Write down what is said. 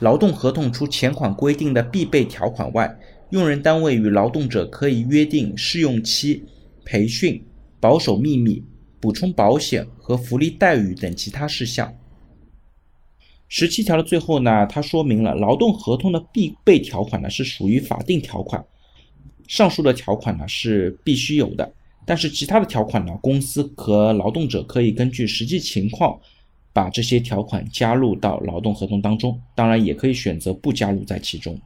劳动合同除前款规定的必备条款外，用人单位与劳动者可以约定试用期、培训、保守秘密、补充保险和福利待遇等其他事项。十七条的最后呢，它说明了劳动合同的必备条款呢是属于法定条款，上述的条款呢是必须有的。但是其他的条款呢，公司和劳动者可以根据实际情况，把这些条款加入到劳动合同当中，当然也可以选择不加入在其中。